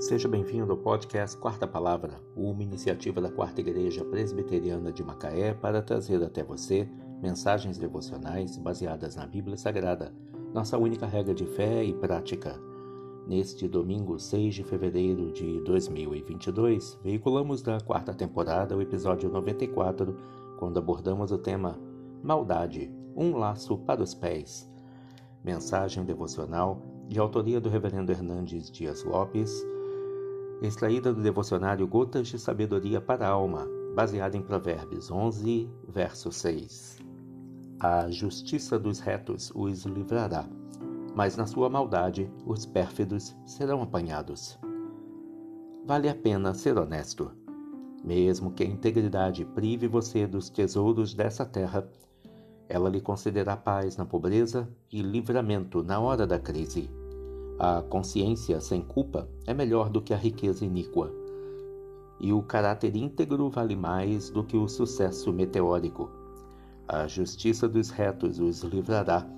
Seja bem-vindo ao podcast Quarta Palavra, uma iniciativa da Quarta Igreja Presbiteriana de Macaé para trazer até você mensagens devocionais baseadas na Bíblia Sagrada, nossa única regra de fé e prática. Neste domingo 6 de fevereiro de 2022, veiculamos da quarta temporada o episódio 94, quando abordamos o tema Maldade, um laço para os pés. Mensagem devocional de autoria do Reverendo Hernandes Dias Lopes extraída do devocionário Gotas de Sabedoria para a Alma, baseada em Provérbios 11, verso 6. A justiça dos retos os livrará, mas na sua maldade os pérfidos serão apanhados. Vale a pena ser honesto. Mesmo que a integridade prive você dos tesouros dessa terra, ela lhe concederá paz na pobreza e livramento na hora da crise. A consciência sem culpa é melhor do que a riqueza iníqua. E o caráter íntegro vale mais do que o sucesso meteórico. A justiça dos retos os livrará,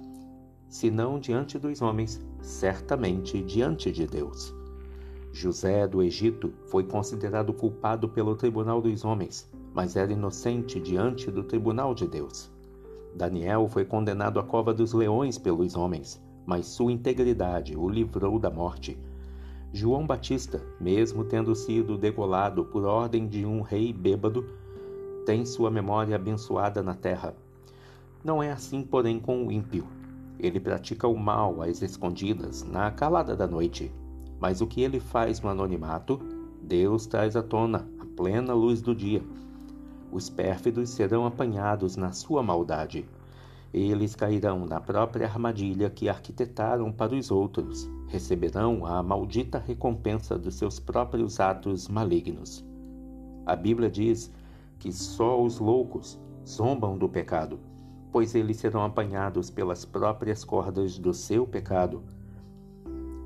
se não diante dos homens, certamente diante de Deus. José do Egito foi considerado culpado pelo tribunal dos homens, mas era inocente diante do tribunal de Deus. Daniel foi condenado à cova dos leões pelos homens, mas sua integridade o livrou da morte. João Batista, mesmo tendo sido degolado por ordem de um rei bêbado, tem sua memória abençoada na terra. Não é assim, porém, com o ímpio. Ele pratica o mal às escondidas, na calada da noite. Mas o que ele faz no anonimato, Deus traz à tona, à plena luz do dia. Os pérfidos serão apanhados na sua maldade. Eles cairão na própria armadilha que arquitetaram para os outros, receberão a maldita recompensa dos seus próprios atos malignos. A Bíblia diz que só os loucos zombam do pecado, pois eles serão apanhados pelas próprias cordas do seu pecado,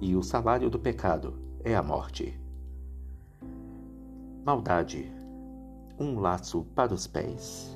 e o salário do pecado é a morte. Maldade, um laço para os pés.